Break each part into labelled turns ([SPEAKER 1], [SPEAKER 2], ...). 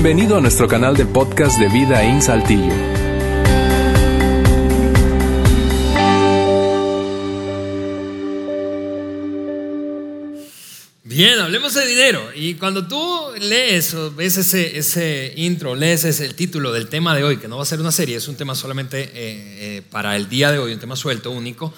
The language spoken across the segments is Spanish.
[SPEAKER 1] Bienvenido a nuestro canal de podcast de Vida en Saltillo.
[SPEAKER 2] Bien, hablemos de dinero. Y cuando tú lees o ves ese, intro, lees ese, el título del tema de hoy, que no va a ser una serie, es un tema solamente eh, eh, para el día de hoy, un tema suelto, único.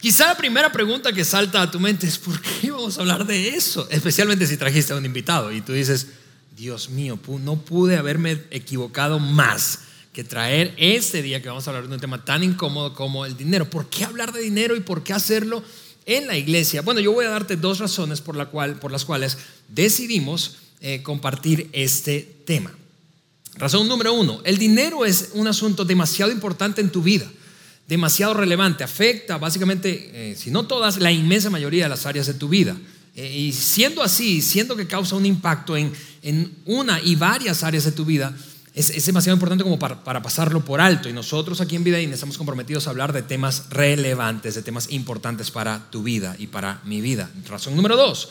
[SPEAKER 2] Quizá la primera pregunta que salta a tu mente es, ¿por qué vamos a hablar de eso? Especialmente si trajiste a un invitado y tú dices, Dios mío, no pude haberme equivocado más que traer este día que vamos a hablar de un tema tan incómodo como el dinero. ¿Por qué hablar de dinero y por qué hacerlo en la iglesia? Bueno, yo voy a darte dos razones por, la cual, por las cuales decidimos eh, compartir este tema. Razón número uno, el dinero es un asunto demasiado importante en tu vida, demasiado relevante, afecta básicamente, eh, si no todas, la inmensa mayoría de las áreas de tu vida. Eh, y siendo así, siendo que causa un impacto en, una y varias áreas de tu vida, es, demasiado importante como para, pasarlo por alto. Y nosotros aquí en Vida estamos comprometidos a hablar de temas relevantes, de temas importantes para tu vida y para mi vida. Razón número dos.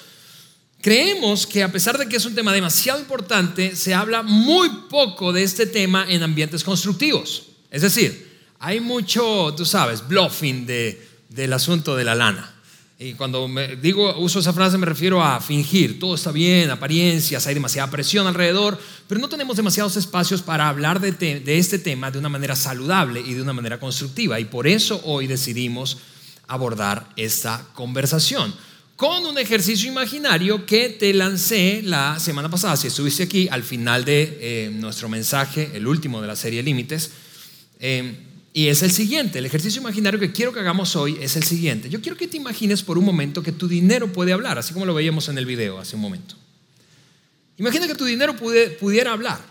[SPEAKER 2] Creemos que a pesar de que es un tema demasiado importante, se habla muy poco de este tema en ambientes constructivos. Es decir, hay mucho, tú sabes, bluffing del asunto de la lana. Y cuando me digo, uso esa frase me refiero a fingir, todo está bien, apariencias, hay demasiada presión alrededor, pero no tenemos demasiados espacios para hablar de, este tema de una manera saludable y de una manera constructiva. Y por eso hoy decidimos abordar esta conversación con un ejercicio imaginario que te lancé la semana pasada, si estuviste aquí al final de eh, nuestro mensaje, el último de la serie Límites. Eh, y es el siguiente, el ejercicio imaginario que quiero que hagamos hoy es el siguiente. Yo quiero que te imagines por un momento que tu dinero puede hablar, así como lo veíamos en el video hace un momento. Imagina que tu dinero pudiera hablar.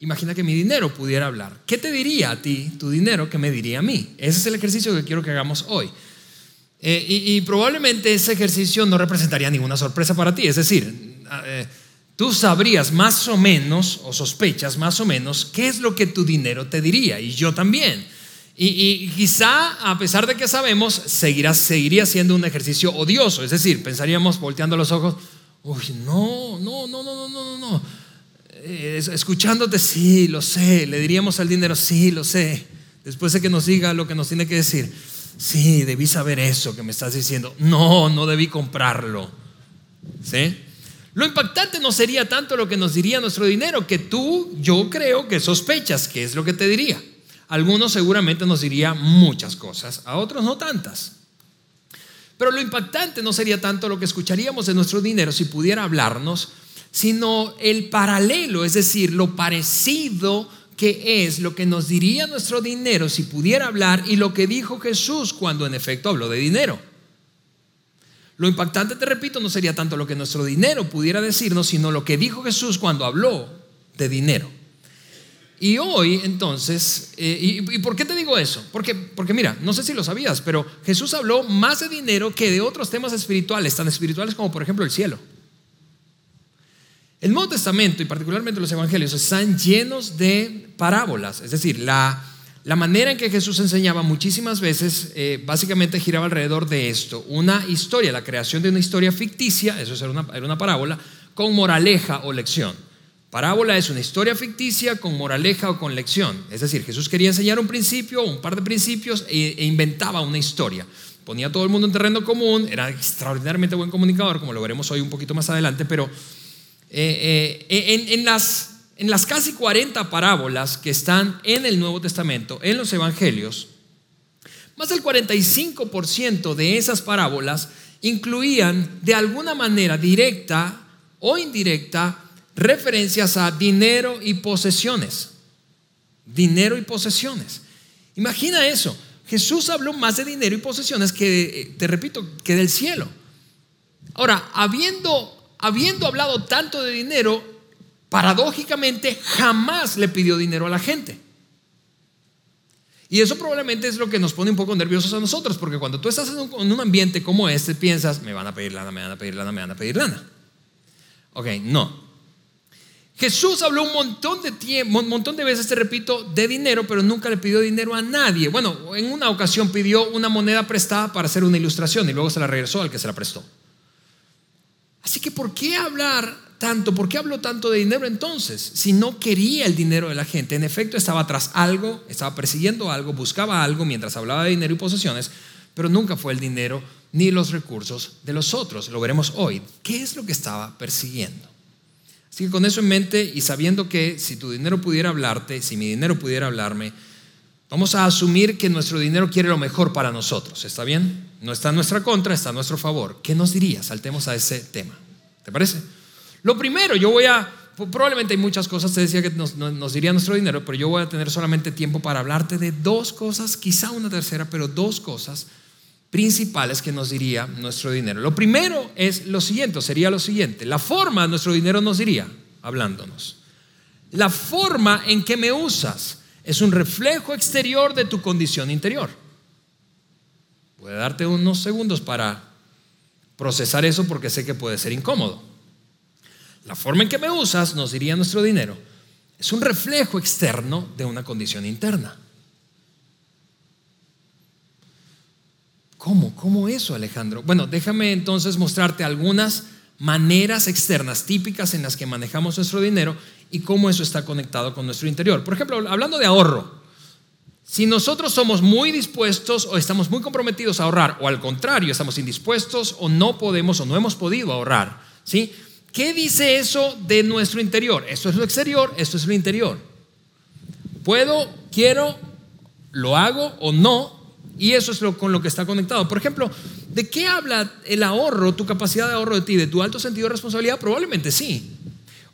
[SPEAKER 2] Imagina que mi dinero pudiera hablar. ¿Qué te diría a ti tu dinero que me diría a mí? Ese es el ejercicio que quiero que hagamos hoy. Eh, y, probablemente ese ejercicio no representaría ninguna sorpresa para ti. Es decir, eh, tú sabrías más o menos, o sospechas más o menos, qué es lo que tu dinero te diría. Y yo también. Y, quizá, a pesar de que sabemos, seguirá, seguiría siendo un ejercicio odioso. Es decir, pensaríamos volteando los ojos, uy, no, no, no, no, no, no, no. Eh, escuchándote, sí, lo sé. Le diríamos al dinero, sí, lo sé. Después de que nos diga lo que nos tiene que decir, sí, debí saber eso que me estás diciendo. No, no debí comprarlo. ¿Sí? Lo impactante no sería tanto lo que nos diría nuestro dinero, que tú, yo creo que sospechas que es lo que te diría algunos seguramente nos diría muchas cosas, a otros no tantas. Pero lo impactante no sería tanto lo que escucharíamos de nuestro dinero si pudiera hablarnos, sino el paralelo, es decir, lo parecido que es lo que nos diría nuestro dinero si pudiera hablar y lo que dijo Jesús cuando en efecto habló de dinero. Lo impactante, te repito, no sería tanto lo que nuestro dinero pudiera decirnos, sino lo que dijo Jesús cuando habló de dinero. Y hoy, entonces, eh, y, por qué te digo eso? Porque, porque mira, no sé si lo sabías, pero Jesús habló más de dinero que de otros temas espirituales, tan espirituales como por ejemplo el cielo. El Nuevo Testamento y particularmente los Evangelios están llenos de parábolas, es decir, la, la manera en que Jesús enseñaba muchísimas veces eh, básicamente giraba alrededor de esto, una historia, la creación de una historia ficticia, eso era una, era una parábola, con moraleja o lección. Parábola es una historia ficticia con moraleja o con lección. Es decir, Jesús quería enseñar un principio, un par de principios e, e, inventaba una historia. Ponía todo el mundo en terreno común, era extraordinariamente buen comunicador, como lo veremos hoy un poquito más adelante, pero eh, eh, en, las, en las casi 40 parábolas que están en el Nuevo Testamento, en los Evangelios, más del 45% de esas parábolas incluían de alguna manera directa o indirecta referencias a dinero y posesiones. Dinero y posesiones. Imagina eso. Jesús habló más de dinero y posesiones que, eh, te repito, que del cielo. Ahora, habiendo, habiendo hablado tanto de dinero, paradójicamente jamás le pidió dinero a la gente. Y eso probablemente es lo que nos pone un poco nerviosos a nosotros, porque cuando tú estás en un, en un ambiente como este, piensas, me van a pedir lana, me van a pedir lana, me van a pedir lana. Ok, no. Jesús habló un montón de tiempo, un montón de veces, te repito, de dinero, pero nunca le pidió dinero a nadie. Bueno, en una ocasión pidió una moneda prestada para hacer una ilustración y luego se la regresó al que se la prestó. Así que, ¿por qué hablar tanto? ¿Por qué habló tanto de dinero entonces? Si no quería el dinero de la gente, en efecto estaba tras algo, estaba persiguiendo algo, buscaba algo mientras hablaba de dinero y posesiones, pero nunca fue el dinero ni los recursos de los otros. Lo veremos hoy. ¿Qué es lo que estaba persiguiendo? Así que con eso en mente y sabiendo que si tu dinero pudiera hablarte, si mi dinero pudiera hablarme, vamos a asumir que nuestro dinero quiere lo mejor para nosotros. ¿Está bien? No está en nuestra contra, está a nuestro favor. ¿Qué nos diría? Saltemos a ese tema. ¿Te parece? Lo primero, yo voy a, probablemente hay muchas cosas, te decía que nos, nos, diría nuestro dinero, pero yo voy a tener solamente tiempo para hablarte de dos cosas, quizá una tercera, pero dos cosas principales que nos diría nuestro dinero. Lo primero es lo siguiente, sería lo siguiente, la forma nuestro dinero nos diría, hablándonos, la forma en que me usas es un reflejo exterior de tu condición interior. Voy a darte unos segundos para procesar eso porque sé que puede ser incómodo. La forma en que me usas, nos diría nuestro dinero, es un reflejo externo de una condición interna. ¿Cómo? ¿Cómo eso, Alejandro? Bueno, déjame entonces mostrarte algunas maneras externas típicas en las que manejamos nuestro dinero y cómo eso está conectado con nuestro interior. Por ejemplo, hablando de ahorro, si nosotros somos muy dispuestos o estamos muy comprometidos a ahorrar, o al contrario, estamos indispuestos o no podemos o no hemos podido ahorrar, ¿sí? ¿Qué dice eso de nuestro interior? Esto es lo exterior, esto es lo interior. Puedo, quiero, lo hago o no, y eso es lo, con lo que está conectado. Por ejemplo, ¿de qué habla el ahorro, tu capacidad de ahorro de ti? ¿De tu alto sentido de responsabilidad? Probablemente sí.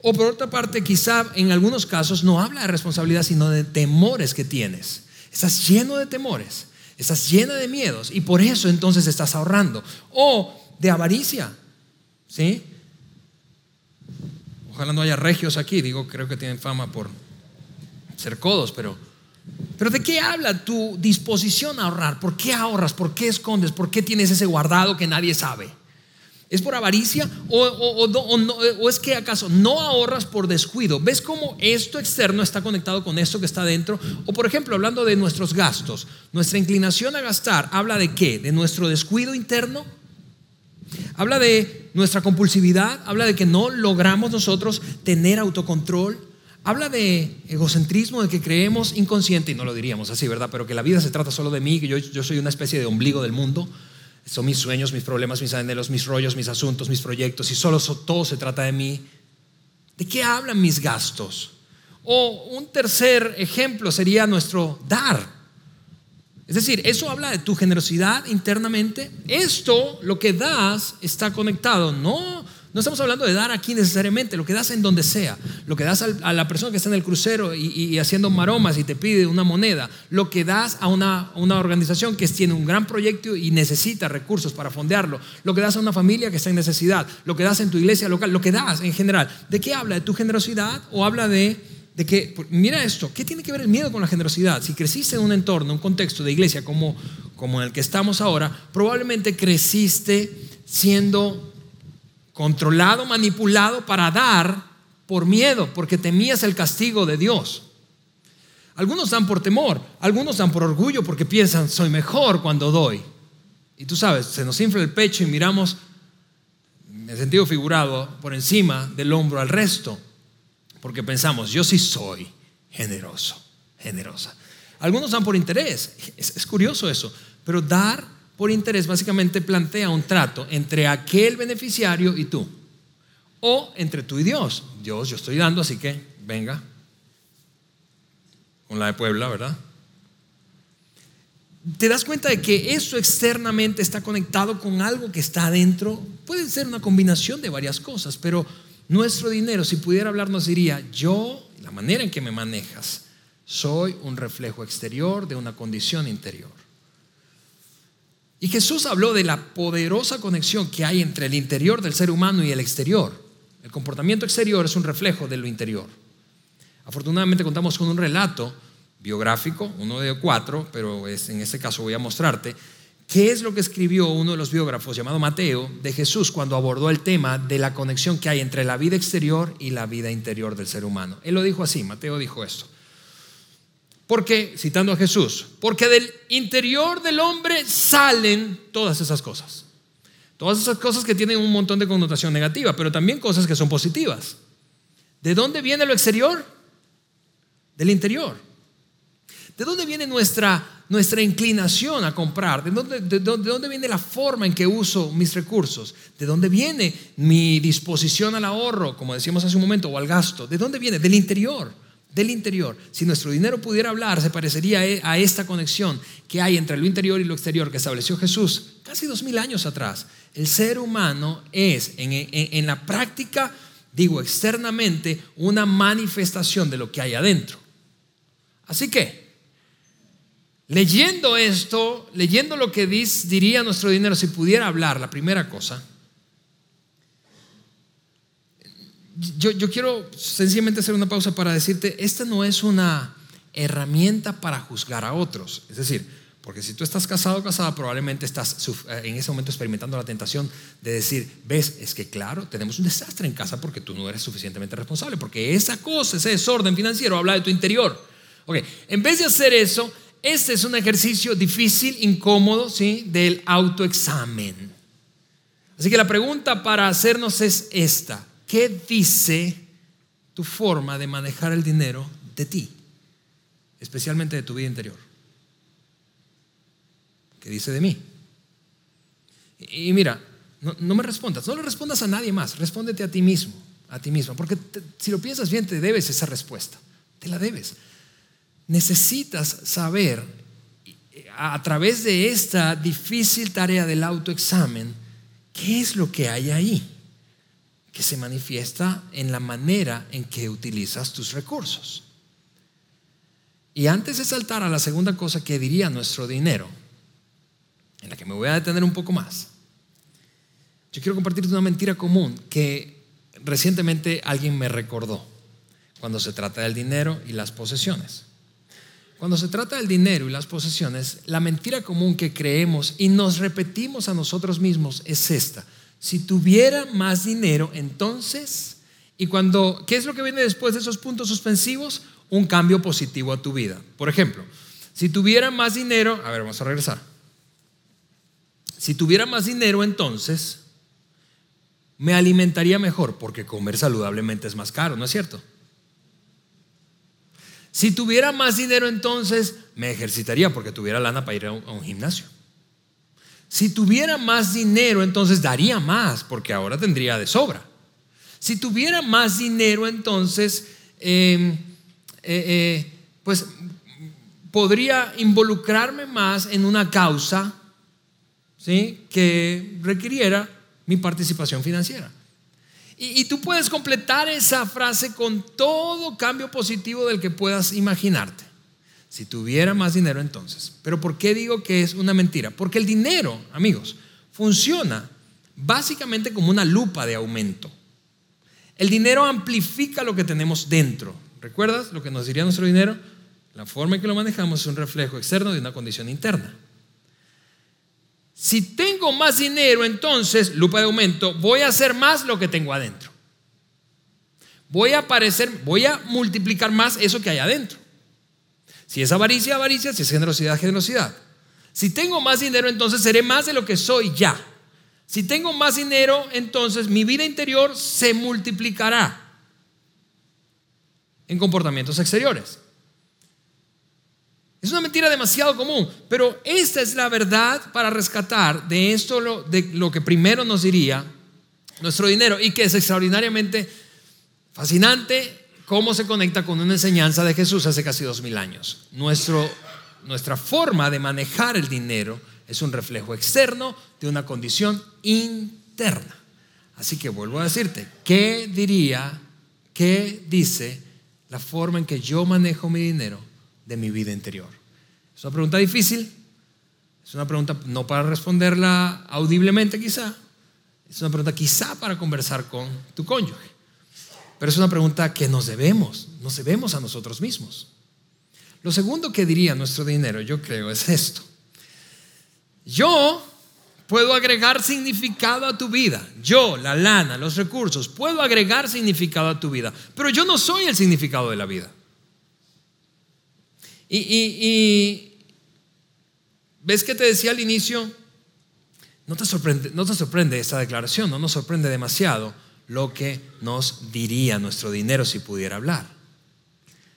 [SPEAKER 2] O por otra parte, quizá en algunos casos no habla de responsabilidad, sino de temores que tienes. Estás lleno de temores, estás llena de miedos y por eso entonces estás ahorrando. O de avaricia, ¿sí? Ojalá no haya regios aquí, digo, creo que tienen fama por ser codos, pero pero ¿de qué habla tu disposición a ahorrar? ¿Por qué ahorras? ¿Por qué escondes? ¿Por qué tienes ese guardado que nadie sabe? ¿Es por avaricia? ¿O, es que acaso no ahorras por descuido? ¿Ves cómo esto externo está conectado con esto que está dentro? O por ejemplo, hablando de nuestros gastos, nuestra inclinación a gastar, ¿habla de qué? ¿De nuestro descuido interno? ¿Habla de nuestra compulsividad? ¿Habla de que no logramos nosotros tener autocontrol? Habla de egocentrismo, de que creemos inconsciente, y no lo diríamos así, ¿verdad? Pero que la vida se trata solo de mí, que yo, yo soy una especie de ombligo del mundo. Son mis sueños, mis problemas, mis anhelos, mis rollos, mis asuntos, mis proyectos, y solo todo se trata de mí. ¿De qué hablan mis gastos? O un tercer ejemplo sería nuestro dar. Es decir, eso habla de tu generosidad internamente. Esto, lo que das, está conectado no no estamos hablando de dar aquí necesariamente, lo que das en donde sea, lo que das a la persona que está en el crucero y, haciendo maromas y te pide una moneda, lo que das a una, una, organización que tiene un gran proyecto y necesita recursos para fondearlo, lo que das a una familia que está en necesidad, lo que das en tu iglesia local, lo que das en general. ¿De qué habla? ¿De tu generosidad o habla de de que, mira esto, ¿qué tiene que ver el miedo con la generosidad? Si creciste en un entorno, un contexto de iglesia como, como en el que estamos ahora, probablemente creciste siendo controlado, manipulado para dar por miedo, porque temías el castigo de Dios. Algunos dan por temor, algunos dan por orgullo porque piensan, soy mejor cuando doy. Y tú sabes, se nos infla el pecho y miramos, en sentido figurado, por encima del hombro al resto, porque pensamos, yo sí soy generoso, generosa. Algunos dan por interés, es, es curioso eso, pero dar por interés básicamente plantea un trato entre aquel beneficiario y tú. O entre tú y Dios. Dios, yo estoy dando, así que venga. Con la de Puebla, ¿verdad? ¿Te das cuenta de que eso externamente está conectado con algo que está adentro? Puede ser una combinación de varias cosas, pero nuestro dinero, si pudiera hablarnos, diría, yo, la manera en que me manejas, soy un reflejo exterior de una condición interior. Y Jesús habló de la poderosa conexión que hay entre el interior del ser humano y el exterior. El comportamiento exterior es un reflejo de lo interior. Afortunadamente contamos con un relato biográfico, uno de cuatro, pero en este caso voy a mostrarte, qué es lo que escribió uno de los biógrafos llamado Mateo de Jesús cuando abordó el tema de la conexión que hay entre la vida exterior y la vida interior del ser humano. Él lo dijo así, Mateo dijo esto. Porque, citando a Jesús, porque del interior del hombre salen todas esas cosas. Todas esas cosas que tienen un montón de connotación negativa, pero también cosas que son positivas. ¿De dónde viene lo exterior? Del interior. ¿De dónde viene nuestra, nuestra inclinación a comprar? ¿De dónde, ¿De dónde viene la forma en que uso mis recursos? ¿De dónde viene mi disposición al ahorro, como decíamos hace un momento, o al gasto? ¿De dónde viene? Del interior del interior. Si nuestro dinero pudiera hablar, se parecería e, a esta conexión que hay entre lo interior y lo exterior que estableció Jesús casi dos mil años atrás. El ser humano es, en, en la práctica, digo externamente, una manifestación de lo que hay adentro. Así que, leyendo esto, leyendo lo que diría nuestro dinero, si pudiera hablar, la primera cosa, yo, quiero sencillamente hacer una pausa para decirte, esta no es una herramienta para juzgar a otros. Es decir, porque si tú estás casado o casada, probablemente estás eh, en ese momento experimentando la tentación de decir, ves, es que claro, tenemos un desastre en casa porque tú no eres suficientemente responsable, porque esa cosa, ese desorden financiero habla de tu interior. Ok, en vez de hacer eso, este es un ejercicio difícil, incómodo, ¿sí? Del autoexamen. Así que la pregunta para hacernos es esta. ¿Qué dice tu forma de manejar el dinero de ti? Especialmente de tu vida interior. ¿Qué dice de mí? Y mira, no, me respondas, no le respondas a nadie más, respóndete a ti mismo, a ti misma, porque si lo piensas bien, te debes esa respuesta, te la debes. Necesitas saber a través de esta difícil tarea del autoexamen, ¿qué es lo que hay ahí? Que se manifiesta en la manera en que utilizas tus recursos. Y antes de saltar a la segunda cosa que diría nuestro dinero, en la que me voy a detener un poco más, yo quiero compartirte una mentira común que recientemente alguien me recordó cuando se trata del dinero y las posesiones. Cuando se trata del dinero y las posesiones, la mentira común que creemos y nos repetimos a nosotros mismos es esta si tuviera más dinero, entonces, y cuando, ¿qué es lo que viene después de esos puntos suspensivos? Un cambio positivo a tu vida. Por ejemplo, si tuviera más dinero, a ver, vamos a regresar. Si tuviera más dinero, entonces, me alimentaría mejor, porque comer saludablemente es más caro, ¿no es cierto? Si tuviera más dinero, entonces, me ejercitaría, porque tuviera lana para ir a un gimnasio. Si tuviera más dinero, entonces daría más, porque ahora tendría de sobra. Si tuviera más dinero, entonces, em, eh, eh, pues podría involucrarme más en una causa ¿sí? que requiriera mi participación financiera. Y, y, tú puedes completar esa frase con todo cambio positivo del que puedas imaginarte. Si tuviera más dinero entonces. Pero ¿por qué digo que es una mentira? Porque el dinero, amigos, funciona básicamente como una lupa de aumento. El dinero amplifica lo que tenemos dentro. ¿Recuerdas lo que nos diría nuestro dinero? La forma en que lo manejamos es un reflejo externo de una condición interna. Si tengo más dinero, entonces, lupa de aumento, voy a hacer más lo que tengo adentro. Voy a aparecer, voy a multiplicar más eso que hay adentro. Si es avaricia, avaricia, si es generosidad, generosidad. Si tengo más dinero, entonces seré más de lo que soy ya. Si tengo más dinero, entonces mi vida interior se multiplicará en comportamientos exteriores. Es una mentira demasiado común, pero esta es la verdad para rescatar de esto lo, de lo que primero nos diría nuestro dinero y que es extraordinariamente fascinante cómo se conecta con una enseñanza de Jesús hace casi dos mil años. Nuestro, nuestra forma de manejar el dinero es un reflejo externo de una condición interna. Así que vuelvo a decirte, ¿qué diría, qué dice la forma en que yo manejo mi dinero de mi vida interior? Es una pregunta difícil, es una pregunta no para responderla audiblemente quizá, es una pregunta quizá para conversar con tu cónyuge. Pero es una pregunta que nos debemos, nos debemos a nosotros mismos. Lo segundo que diría nuestro dinero, yo creo, es esto. Yo puedo agregar significado a tu vida. Yo, la lana, los recursos, puedo agregar significado a tu vida. Pero yo no soy el significado de la vida. Y, ves que te decía al inicio, No te sorprende, no te sorprende esta declaración, no nos sorprende demasiado lo que nos diría nuestro dinero si pudiera hablar.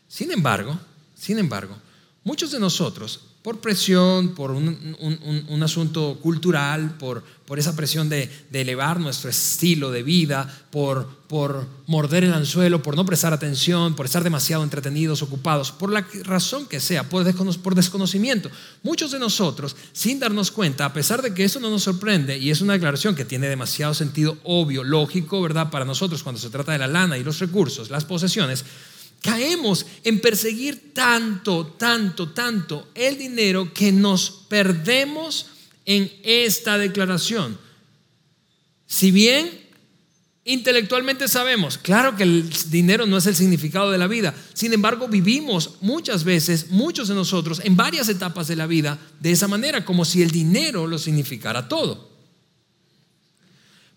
[SPEAKER 2] Sin embargo, sin embargo, muchos de nosotros por presión, por un, asunto cultural, por, por esa presión de, elevar nuestro estilo de vida, por, por morder el anzuelo, por no prestar atención, por estar demasiado entretenidos, ocupados, por la razón que sea, por, por desconocimiento. Muchos de nosotros, sin darnos cuenta, a pesar de que eso no nos sorprende y es una declaración que tiene demasiado sentido obvio, lógico, ¿verdad? Para nosotros cuando se trata de la lana y los recursos, las posesiones, caemos en perseguir tanto, tanto, tanto el dinero que nos perdemos en esta declaración. Si bien intelectualmente sabemos, claro que el dinero no es el significado de la vida, sin embargo vivimos muchas veces, muchos de nosotros, en varias etapas de la vida de esa manera, como si el dinero lo significara todo.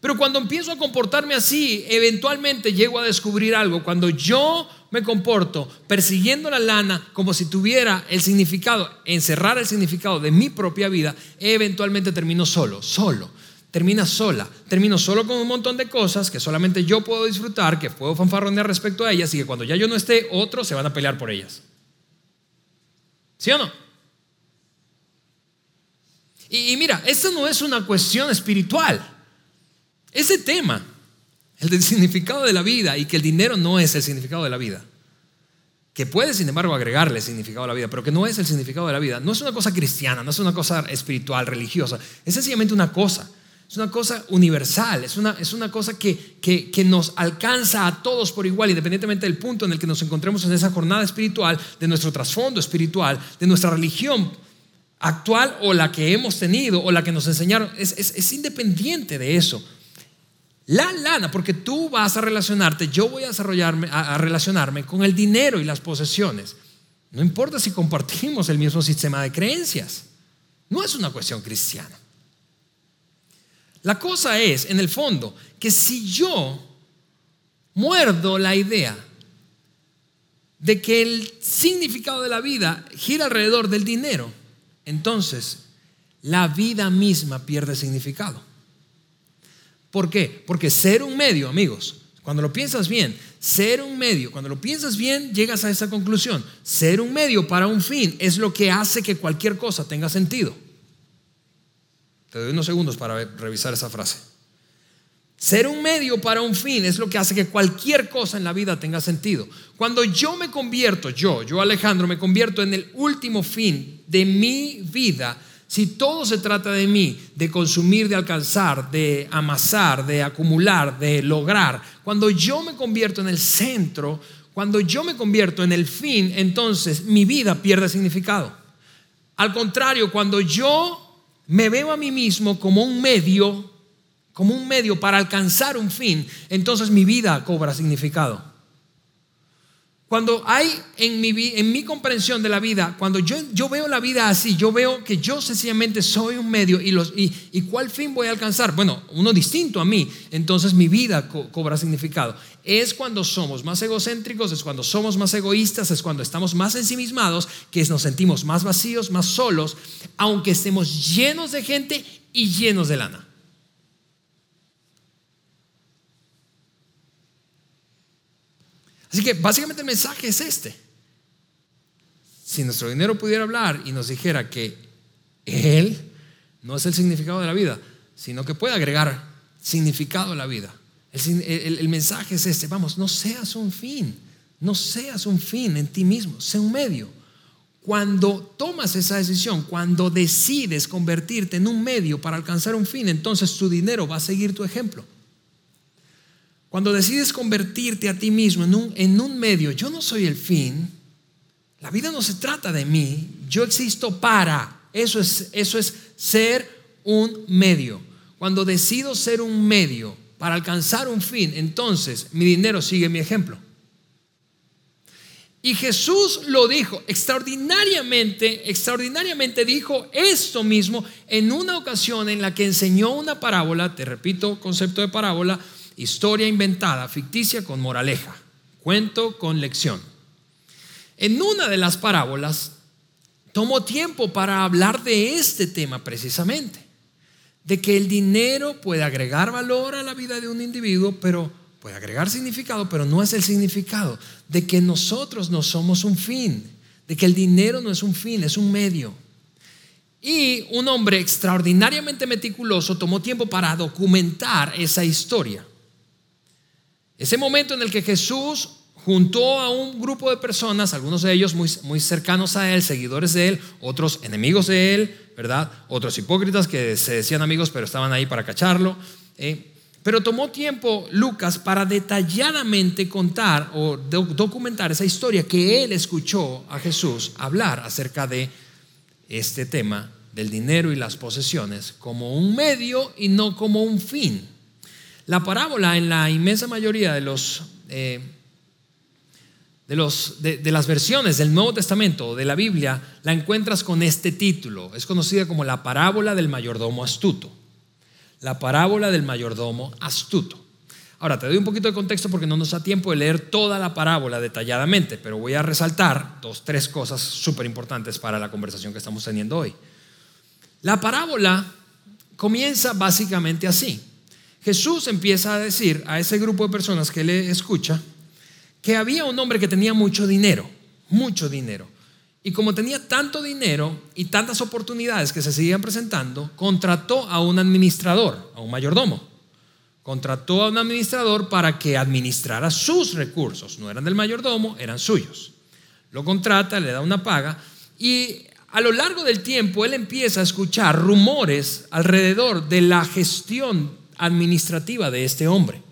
[SPEAKER 2] Pero cuando empiezo a comportarme así, eventualmente llego a descubrir algo. Cuando yo me comporto persiguiendo la lana como si tuviera el significado, encerrar el significado de mi propia vida, eventualmente termino solo, solo. Termina sola, termino solo con un montón de cosas que solamente yo puedo disfrutar, que puedo fanfarronear respecto a ellas y que cuando ya yo no esté, otros se van a pelear por ellas. ¿Sí o no? Y, y mira, esto no es una cuestión espiritual. Ese tema, el del significado de la vida y que el dinero no es el significado de la vida, que puede sin embargo agregarle significado a la vida, pero que no es el significado de la vida, no es una cosa cristiana, no es una cosa espiritual, religiosa, es sencillamente una cosa. Es una cosa universal, es una, es una cosa que, que, que, nos alcanza a todos por igual, independientemente del punto en el que nos encontremos en esa jornada espiritual, de nuestro trasfondo espiritual, de nuestra religión actual o la que hemos tenido o la que nos enseñaron. Es, es, es independiente de eso. La lana, porque tú vas a relacionarte, yo voy a desarrollarme, a, relacionarme con el dinero y las posesiones. No importa si compartimos el mismo sistema de creencias. No es una cuestión cristiana. La cosa es, en el fondo, que si yo muerdo la idea de que el significado de la vida gira alrededor del dinero, entonces la vida misma pierde significado. ¿Por qué? Porque ser un medio, amigos, cuando lo piensas bien, ser un medio, cuando lo piensas bien, llegas a esa conclusión. Ser un medio para un fin es lo que hace que cualquier cosa tenga sentido. Te doy unos segundos para revisar esa frase. Ser un medio para un fin es lo que hace que cualquier cosa en la vida tenga sentido. Cuando yo me convierto, yo, yo Alejandro, me convierto en el último fin de mi vida, si todo se trata de mí, de consumir, de alcanzar, de amasar, de acumular, de lograr, cuando yo me convierto en el centro, cuando yo me convierto en el fin, entonces mi vida pierde significado. Al contrario, cuando yo me veo a mí mismo como un medio, como un medio para alcanzar un fin, entonces mi vida cobra significado. Cuando hay en mi, en mi comprensión de la vida, cuando yo, veo la vida así, yo veo que yo sencillamente soy un medio y, los, cuál fin voy a alcanzar. Bueno, uno distinto a mí, entonces mi vida cobra significado. Es cuando somos más egocéntricos, es cuando somos más egoístas, es cuando estamos más ensimismados, que nos sentimos más vacíos, más solos, aunque estemos llenos de gente y llenos de lana. Así que básicamente el mensaje es este. Si nuestro dinero pudiera hablar y nos dijera que Él no es el significado de la vida, sino que puede agregar significado a la vida. El, mensaje es este, vamos, no seas un fin, no seas un fin en ti mismo, sé un medio. Cuando tomas esa decisión, cuando decides convertirte en un medio para alcanzar un fin, entonces tu dinero va a seguir tu ejemplo. Cuando decides convertirte a ti mismo en un, en un medio, yo no soy el fin, la vida no se trata de mí, yo existo para, eso es, eso es ser un medio. Cuando decido ser un medio para alcanzar un fin, entonces mi dinero sigue mi ejemplo. Y Jesús lo dijo extraordinariamente, extraordinariamente dijo esto mismo en una ocasión en la que enseñó una parábola, te repito, concepto de parábola, historia inventada, ficticia con moraleja, cuento con lección. En una de las parábolas tomó tiempo para hablar de este tema precisamente, de que el dinero puede agregar valor a la vida de un individuo, pero puede agregar significado, pero no es el significado, de que nosotros no somos un fin, de que el dinero no es un fin, es un medio. Y un hombre extraordinariamente meticuloso tomó tiempo para documentar esa historia. Ese momento en el que Jesús juntó a un grupo de personas, algunos de ellos muy, muy cercanos a él, seguidores de él, otros enemigos de él, ¿verdad? Otros hipócritas que se decían amigos pero estaban ahí para cacharlo. ¿eh? Pero tomó tiempo Lucas para detalladamente contar o documentar esa historia que él escuchó a Jesús hablar acerca de este tema del dinero y las posesiones como un medio y no como un fin. La parábola en la inmensa mayoría de los... Eh, de, los, de, las versiones del Nuevo Testamento de la Biblia la encuentras con este título. Es conocida como la parábola del mayordomo astuto la parábola del mayordomo astuto. Ahora, te doy un poquito de contexto porque no nos da tiempo de leer toda la parábola detalladamente, pero voy a resaltar dos, tres cosas súper importantes para la conversación que estamos teniendo hoy. La parábola comienza básicamente así. Jesús empieza a decir a ese grupo de personas que le escucha que había un hombre que tenía mucho dinero, mucho dinero. Y como tenía tanto dinero y tantas oportunidades que se seguían presentando, contrató a un administrador, a un mayordomo. Contrató a un administrador para que administrara sus recursos. No eran del mayordomo, eran suyos. Lo contrata, le da una paga y a lo largo del tiempo él empieza a escuchar rumores alrededor de la gestión administrativa de este hombre.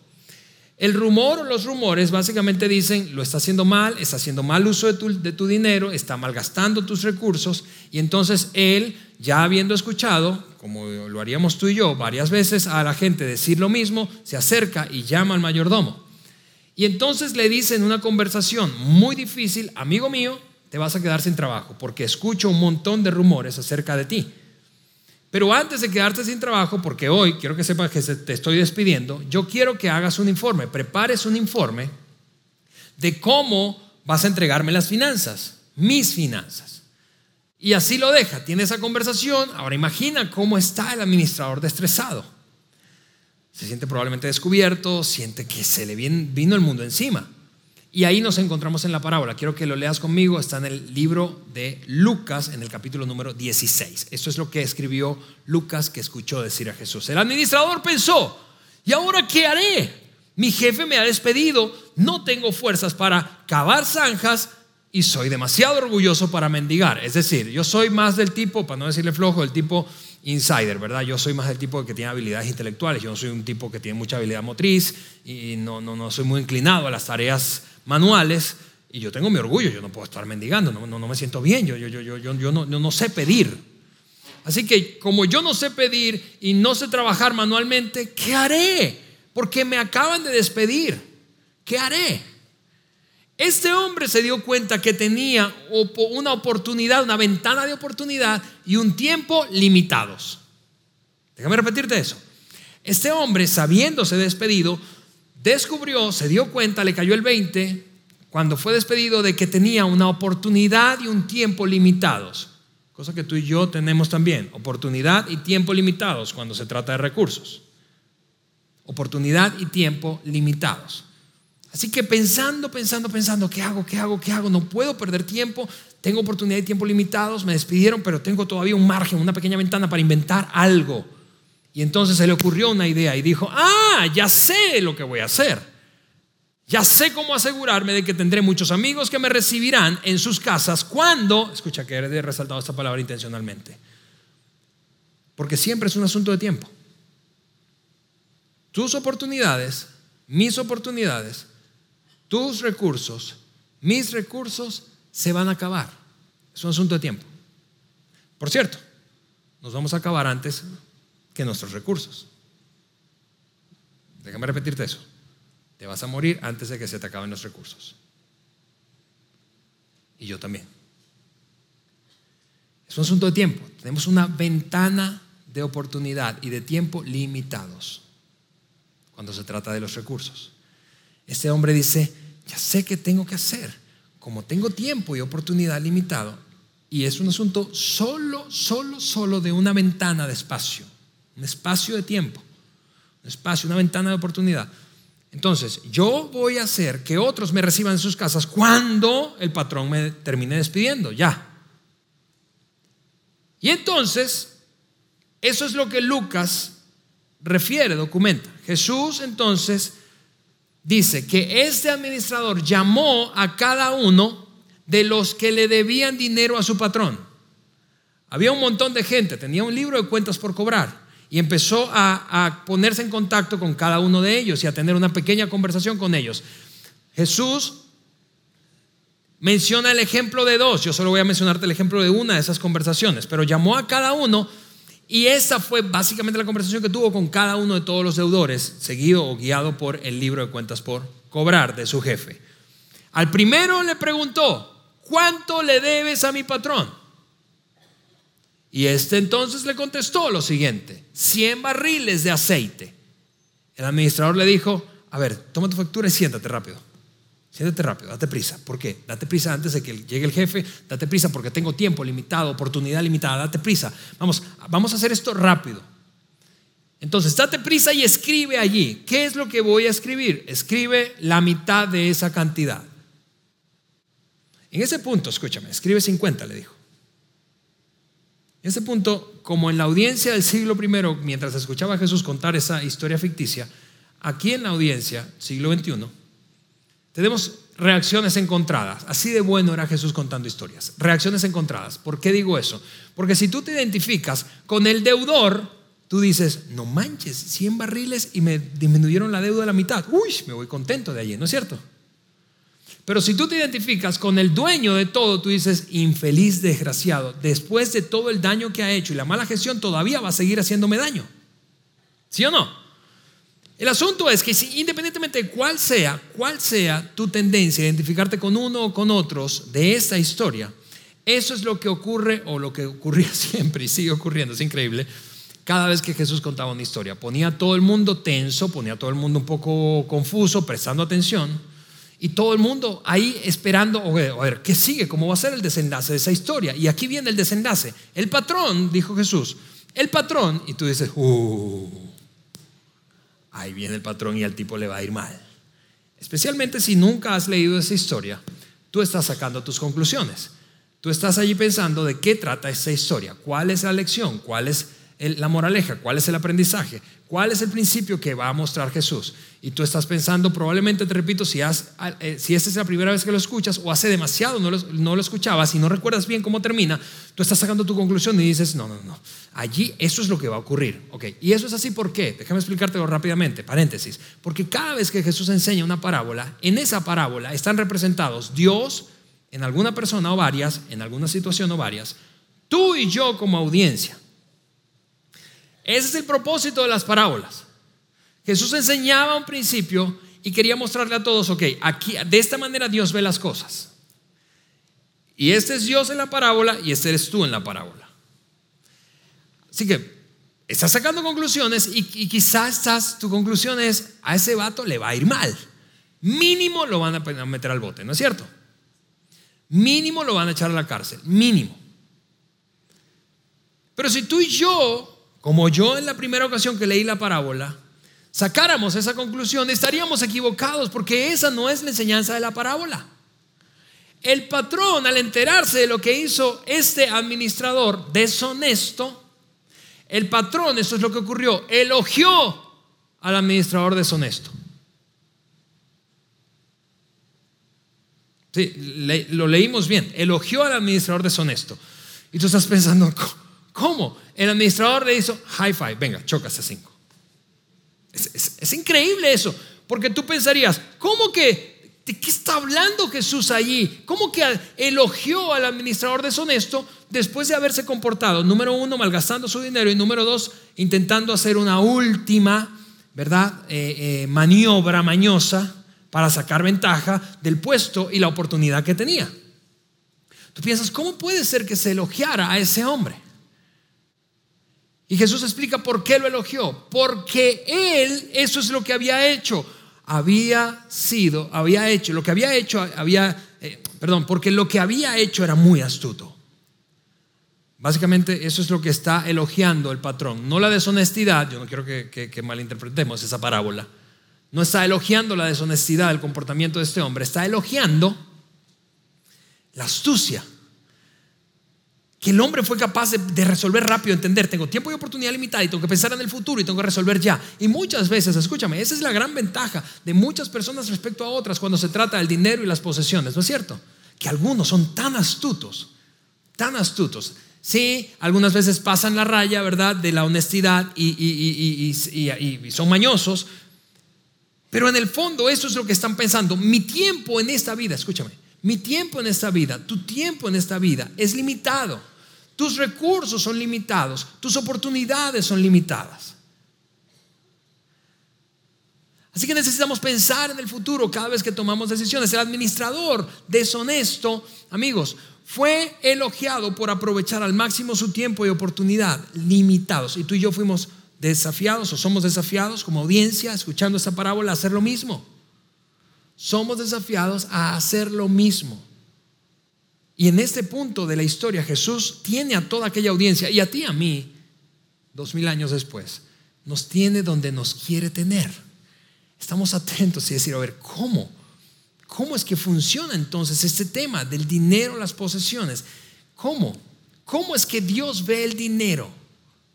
[SPEAKER 2] El rumor o los rumores básicamente dicen, lo está haciendo mal, está haciendo mal uso de tu, de tu, dinero, está malgastando tus recursos, y entonces él, ya habiendo escuchado, como lo haríamos tú y yo varias veces, a la gente decir lo mismo, se acerca y llama al mayordomo. Y entonces le dice en una conversación muy difícil, amigo mío, te vas a quedar sin trabajo, porque escucho un montón de rumores acerca de ti. Pero antes de quedarte sin trabajo, porque hoy quiero que sepas que te estoy despidiendo, yo quiero que hagas un informe, prepares un informe de cómo vas a entregarme las finanzas, mis finanzas. Y así lo deja, tiene esa conversación. Ahora imagina cómo está el administrador estresado. Se siente probablemente descubierto, siente que se le vino el mundo encima. Y ahí nos encontramos en la parábola. Quiero que lo leas conmigo. Está en el libro de Lucas, en el capítulo número 16. Esto es lo que escribió Lucas que escuchó decir a Jesús. El administrador pensó, ¿y ahora qué haré? Mi jefe me ha despedido, no tengo fuerzas para cavar zanjas y soy demasiado orgulloso para mendigar. Es decir, yo soy más del tipo, para no decirle flojo, del tipo insider, ¿verdad? Yo soy más del tipo que tiene habilidades intelectuales, yo no soy un tipo que tiene mucha habilidad motriz y no, no, no soy muy inclinado a las tareas manuales y yo tengo mi orgullo, yo no puedo estar mendigando, no, no, me siento bien, yo, yo, yo, yo, yo no, no sé pedir. Así que como yo no sé pedir y no sé trabajar manualmente, ¿qué haré? Porque me acaban de despedir. ¿Qué haré? Este hombre se dio cuenta que tenía una oportunidad, una ventana de oportunidad y un tiempo limitados. Déjame repetirte eso. Este hombre, sabiéndose despedido, descubrió, se dio cuenta, le cayó el 20 cuando fue despedido de que tenía una oportunidad y un tiempo limitados. Cosa que tú y yo tenemos también, oportunidad y tiempo limitados cuando se trata de recursos. Oportunidad y tiempo limitados. Así que pensando, pensando, pensando, ¿qué hago? ¿Qué hago? ¿Qué hago? No puedo perder tiempo. Tengo oportunidad y tiempo limitados. Me despidieron, pero tengo todavía un margen, una pequeña ventana para inventar algo. Y entonces se le ocurrió una idea y dijo, ah, ya sé lo que voy a hacer. Ya sé cómo asegurarme de que tendré muchos amigos que me recibirán en sus casas cuando, escucha que he resaltado esta palabra intencionalmente, porque siempre es un asunto de tiempo. Tus oportunidades, mis oportunidades, tus recursos, mis recursos se van a acabar. Es un asunto de tiempo. Por cierto, nos vamos a acabar antes que nuestros recursos. Déjame repetirte eso. Te vas a morir antes de que se te acaben los recursos. Y yo también. Es un asunto de tiempo. Tenemos una ventana de oportunidad y de tiempo limitados cuando se trata de los recursos. Este hombre dice, ya sé qué tengo que hacer. Como tengo tiempo y oportunidad limitado, y es un asunto solo, solo, solo de una ventana de espacio un espacio de tiempo, un espacio, una ventana de oportunidad. Entonces, yo voy a hacer que otros me reciban en sus casas cuando el patrón me termine despidiendo, ya. Y entonces, eso es lo que Lucas refiere, documenta. Jesús entonces dice que este administrador llamó a cada uno de los que le debían dinero a su patrón. Había un montón de gente, tenía un libro de cuentas por cobrar y empezó a, ponerse en contacto con cada uno de ellos y a tener una pequeña conversación con ellos. Jesús menciona el ejemplo de dos, yo solo voy a mencionarte el ejemplo de una de esas conversaciones, pero llamó a cada uno y esa fue básicamente la conversación que tuvo con cada uno de todos los deudores, seguido o guiado por el libro de cuentas por cobrar de su jefe. Al primero le preguntó, ¿cuánto le debes a mi patrón? Y este entonces le contestó lo siguiente, 100 barriles de aceite. El administrador le dijo, a ver, toma tu factura y siéntate rápido. Siéntate rápido, date prisa. ¿Por qué? Date prisa antes de que llegue el jefe, date prisa porque tengo tiempo limitado, oportunidad limitada, date prisa. Vamos, vamos a hacer esto rápido. Entonces, date prisa y escribe allí. ¿Qué es lo que voy a escribir? Escribe la mitad de esa cantidad. En ese punto, escúchame, escribe 50, le dijo. En ese punto, como en la audiencia del siglo I, mientras escuchaba a Jesús contar esa historia ficticia, aquí en la audiencia, siglo XXI, tenemos reacciones encontradas. Así de bueno era Jesús contando historias. Reacciones encontradas. ¿Por qué digo eso? Porque si tú te identificas con el deudor, tú dices, no manches, 100 barriles y me disminuyeron la deuda a la mitad. Uy, me voy contento de allí, ¿no es cierto? Pero si tú te identificas con el dueño de todo, tú dices, infeliz desgraciado, después de todo el daño que ha hecho y la mala gestión, todavía va a seguir haciéndome daño. ¿Sí o no? El asunto es que si, independientemente de cuál sea, cuál sea tu tendencia a identificarte con uno o con otros de esta historia, eso es lo que ocurre o lo que ocurría siempre y sigue ocurriendo, es increíble. Cada vez que Jesús contaba una historia, ponía a todo el mundo tenso, ponía a todo el mundo un poco confuso, prestando atención y todo el mundo ahí esperando, a ver, ¿qué sigue? ¿Cómo va a ser el desenlace de esa historia? Y aquí viene el desenlace. El patrón, dijo Jesús, el patrón, y tú dices, uh, ahí viene el patrón y al tipo le va a ir mal. Especialmente si nunca has leído esa historia, tú estás sacando tus conclusiones. Tú estás allí pensando de qué trata esa historia, cuál es la lección, cuál es la moraleja, cuál es el aprendizaje, cuál es el principio que va a mostrar Jesús. Y tú estás pensando, probablemente te repito, si, has, eh, si esta es la primera vez que lo escuchas o hace demasiado no lo, no lo escuchabas y no recuerdas bien cómo termina, tú estás sacando tu conclusión y dices, no, no, no, allí eso es lo que va a ocurrir. Okay. Y eso es así, ¿por qué? Déjame explicártelo rápidamente, paréntesis. Porque cada vez que Jesús enseña una parábola, en esa parábola están representados Dios en alguna persona o varias, en alguna situación o varias, tú y yo como audiencia. Ese es el propósito de las parábolas. Jesús enseñaba un principio y quería mostrarle a todos, ok, aquí, de esta manera Dios ve las cosas. Y este es Dios en la parábola y este eres tú en la parábola. Así que estás sacando conclusiones y, y quizás estás, tu conclusión es, a ese vato le va a ir mal. Mínimo lo van a meter al bote, ¿no es cierto? Mínimo lo van a echar a la cárcel, mínimo. Pero si tú y yo como yo en la primera ocasión que leí la parábola, sacáramos esa conclusión, estaríamos equivocados porque esa no es la enseñanza de la parábola. El patrón, al enterarse de lo que hizo este administrador deshonesto, el patrón, eso es lo que ocurrió, elogió al administrador deshonesto. Sí, lo leímos bien, elogió al administrador deshonesto. Y tú estás pensando, ¿Cómo? El administrador le hizo high five, venga, chocas a cinco. Es, increíble eso, porque tú pensarías, ¿cómo que, de qué está hablando Jesús allí? ¿Cómo que elogió al administrador deshonesto después de haberse comportado, número uno, malgastando su dinero y número dos, intentando hacer una última, ¿verdad?, eh, eh, maniobra mañosa para sacar ventaja del puesto y la oportunidad que tenía. Tú piensas, ¿cómo puede ser que se elogiara a ese hombre? Y Jesús explica por qué lo elogió. Porque él, eso es lo que había hecho. Había sido, había hecho, lo que había hecho, había, eh, perdón, porque lo que había hecho era muy astuto. Básicamente eso es lo que está elogiando el patrón, no la deshonestidad, yo no quiero que, malinterpretemos esa parábola, no está elogiando la deshonestidad del comportamiento de este hombre, está elogiando la astucia que el hombre fue capaz de, resolver rápido, entender, tengo tiempo y oportunidad limitada y tengo que pensar en el futuro y tengo que resolver ya. Y muchas veces, escúchame, esa es la gran ventaja de muchas personas respecto a otras cuando se trata del dinero y las posesiones, ¿no es cierto? Que algunos son tan astutos, tan astutos. Sí, algunas veces pasan la raya, ¿verdad? De la honestidad y, y son mañosos, pero en el fondo eso es lo que están pensando. Mi tiempo en esta vida, escúchame, mi tiempo en esta vida, tu tiempo en esta vida es limitado. Tus recursos son limitados, tus oportunidades son limitadas. Así que necesitamos pensar en el futuro cada vez que tomamos decisiones. El administrador deshonesto, amigos, fue elogiado por aprovechar al máximo su tiempo y oportunidad limitados. Y tú y yo fuimos desafiados o somos desafiados como audiencia, escuchando esta parábola, a hacer lo mismo somos desafiados a hacer lo mismo. Y en este punto de la historia Jesús tiene a toda aquella audiencia y a ti a mí, dos mil años después, nos tiene donde nos quiere tener. Estamos atentos y decir, a ver, ¿cómo? ¿Cómo es que funciona entonces este tema del dinero, las posesiones? ¿Cómo? ¿Cómo es que Dios ve el dinero?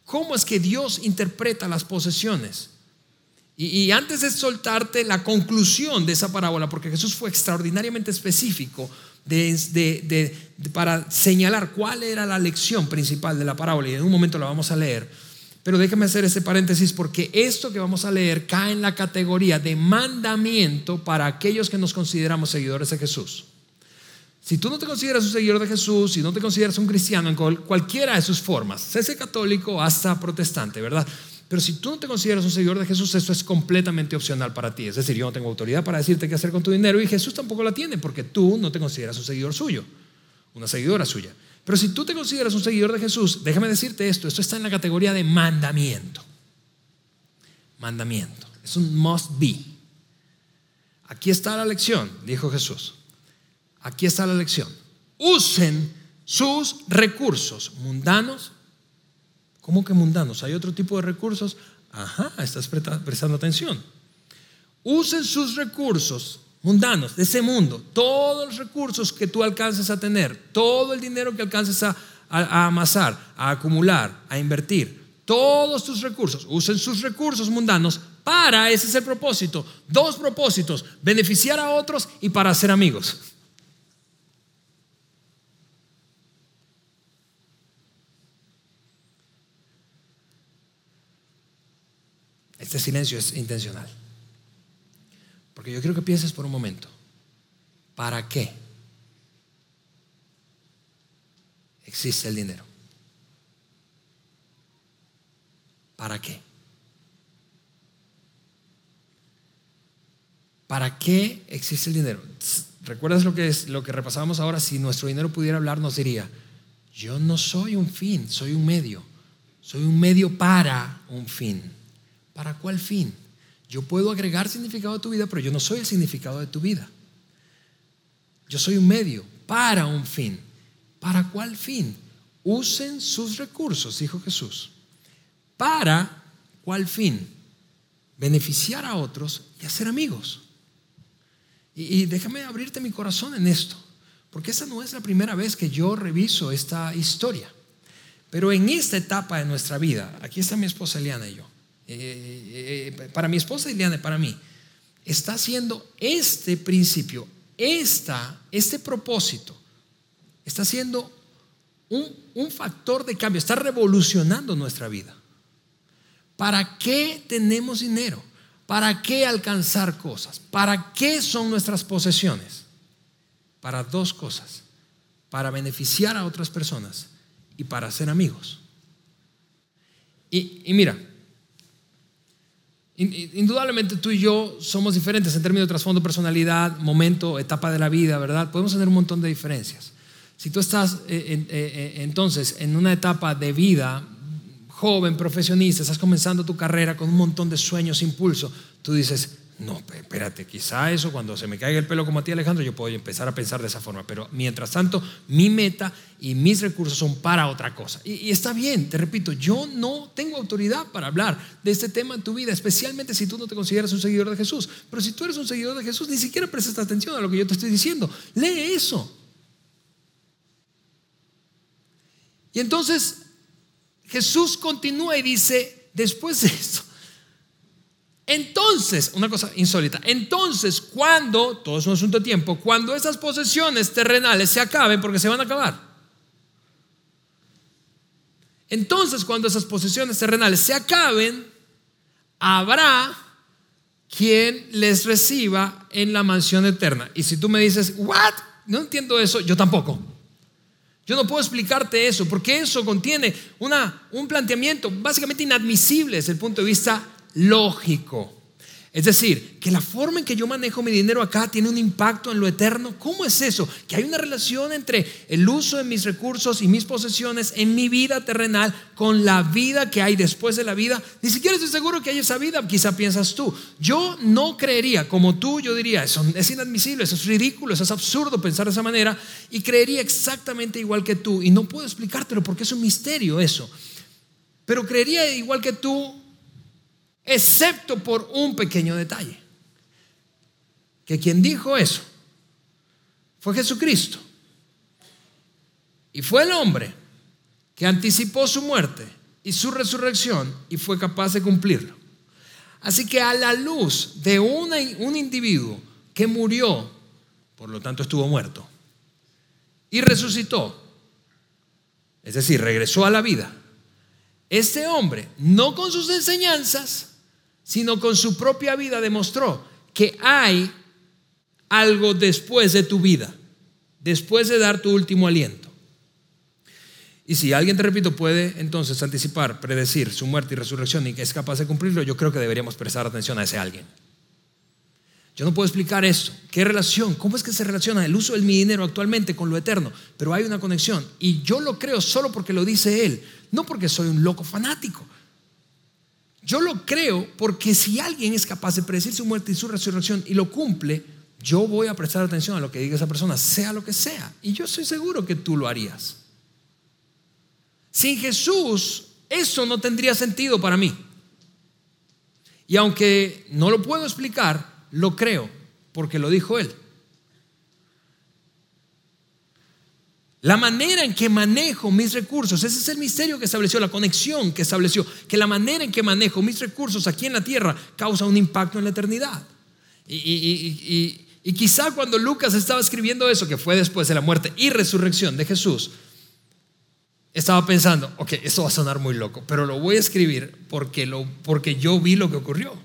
[SPEAKER 2] ¿Cómo es que Dios interpreta las posesiones? Y, antes de soltarte la conclusión de esa parábola, porque Jesús fue extraordinariamente específico para señalar cuál era la lección principal de la parábola, y en un momento la vamos a leer. Pero déjame hacer ese paréntesis porque esto que vamos a leer cae en la categoría de mandamiento para aquellos que nos consideramos seguidores de Jesús. Si tú no te consideras un seguidor de Jesús, si no te consideras un cristiano en cualquiera de sus formas, sé católico hasta protestante, ¿verdad? Pero si tú no te consideras un seguidor de Jesús, eso es completamente opcional para ti. Es decir, yo no tengo autoridad para decirte qué hacer con tu dinero y Jesús tampoco la tiene porque tú no te consideras un seguidor suyo, una seguidora suya. Pero si tú te consideras un seguidor de Jesús, déjame decirte esto, esto está en la categoría de mandamiento. Mandamiento. Es un must be. Aquí está la lección, dijo Jesús. Aquí está la lección. Usen sus recursos mundanos ¿Cómo que mundanos? ¿Hay otro tipo de recursos? Ajá, estás prestando atención. Usen sus recursos mundanos de ese mundo, todos los recursos que tú alcances a tener, todo el dinero que alcances a, amasar, a acumular, a invertir, todos tus recursos, usen sus recursos mundanos para, ese es el propósito, dos propósitos, beneficiar a otros y para ser amigos. Este silencio es intencional. Porque yo quiero que pienses por un momento, ¿para qué existe el dinero? ¿Para qué? ¿Para qué existe el dinero? ¿Recuerdas lo que es lo que repasamos ahora? Si nuestro dinero pudiera hablar, nos diría, yo no soy un fin, soy un medio. Soy un medio para un fin. ¿Para cuál fin? Yo puedo agregar significado a tu vida, pero yo no soy el significado de tu vida. Yo soy un medio para un fin. ¿Para cuál fin? Usen sus recursos, dijo Jesús. ¿Para cuál fin? Beneficiar a otros y hacer amigos. Y, déjame abrirte mi corazón en esto, porque esa no es la primera vez que yo reviso esta historia. Pero en esta etapa de nuestra vida, aquí está mi esposa Eliana y yo, eh, eh, para mi esposa Iliana, para mí, está haciendo este principio, esta, este propósito, está siendo un, un factor de cambio, está revolucionando nuestra vida. ¿Para qué tenemos dinero? ¿Para qué alcanzar cosas? ¿Para qué son nuestras posesiones? Para dos cosas. Para beneficiar a otras personas y para ser amigos. Y, y mira, Indudablemente tú y yo somos diferentes en términos de trasfondo, personalidad, momento, etapa de la vida, ¿verdad? Podemos tener un montón de diferencias. Si tú estás eh, eh, eh, entonces en una etapa de vida joven, profesionista, estás comenzando tu carrera con un montón de sueños, impulso, tú dices, No, espérate, quizá eso cuando se me caiga el pelo como a ti Alejandro, yo puedo empezar a pensar de esa forma, pero mientras tanto mi meta y mis recursos son para otra cosa. Y, está bien, te repito, yo no tengo autoridad para hablar de este tema en tu vida, especialmente si tú no te consideras un seguidor de Jesús. Pero si tú eres un seguidor de Jesús, ni siquiera prestas atención a lo que yo te estoy diciendo. Lee eso. Y entonces Jesús continúa y dice, después de esto, entonces, una cosa insólita, entonces cuando, todo es un asunto de tiempo, cuando esas posesiones terrenales se acaben, porque se van a acabar. Entonces, cuando esas posesiones terrenales se acaben, habrá quien les reciba en la mansión eterna. Y si tú me dices, ¿what? No entiendo eso, yo tampoco. Yo no puedo explicarte eso, porque eso contiene una, un planteamiento básicamente inadmisible desde el punto de vista lógico. Es decir, que la forma en que yo manejo mi dinero acá tiene un impacto en lo eterno. ¿Cómo es eso? Que hay una relación entre el uso de mis recursos y mis posesiones en mi vida terrenal con la vida que hay después de la vida. Ni siquiera estoy seguro que hay esa vida, quizá piensas tú. Yo no creería, como tú, yo diría, eso es inadmisible, eso es ridículo, eso es absurdo pensar de esa manera y creería exactamente igual que tú. Y no puedo explicártelo porque es un misterio eso. Pero creería igual que tú excepto por un pequeño detalle. Que quien dijo eso fue Jesucristo. Y fue el hombre que anticipó su muerte y su resurrección y fue capaz de cumplirlo. Así que a la luz de un individuo que murió, por lo tanto estuvo muerto, y resucitó, es decir, regresó a la vida, este hombre, no con sus enseñanzas, sino con su propia vida demostró que hay algo después de tu vida, después de dar tu último aliento. Y si alguien, te repito, puede entonces anticipar, predecir su muerte y resurrección y que es capaz de cumplirlo, yo creo que deberíamos prestar atención a ese alguien. Yo no puedo explicar eso. ¿Qué relación? ¿Cómo es que se relaciona el uso de mi dinero actualmente con lo eterno? Pero hay una conexión. Y yo lo creo solo porque lo dice él, no porque soy un loco fanático. Yo lo creo porque si alguien es capaz de predecir su muerte y su resurrección y lo cumple, yo voy a prestar atención a lo que diga esa persona, sea lo que sea. Y yo estoy seguro que tú lo harías. Sin Jesús, eso no tendría sentido para mí. Y aunque no lo puedo explicar, lo creo porque lo dijo Él. La manera en que manejo mis recursos, ese es el misterio que estableció, la conexión que estableció, que la manera en que manejo mis recursos aquí en la tierra causa un impacto en la eternidad. Y, quizá cuando Lucas estaba escribiendo eso, que fue después de la muerte y resurrección de Jesús, estaba pensando, ok, eso va a sonar muy loco, pero lo voy a escribir porque, lo, porque yo vi lo que ocurrió.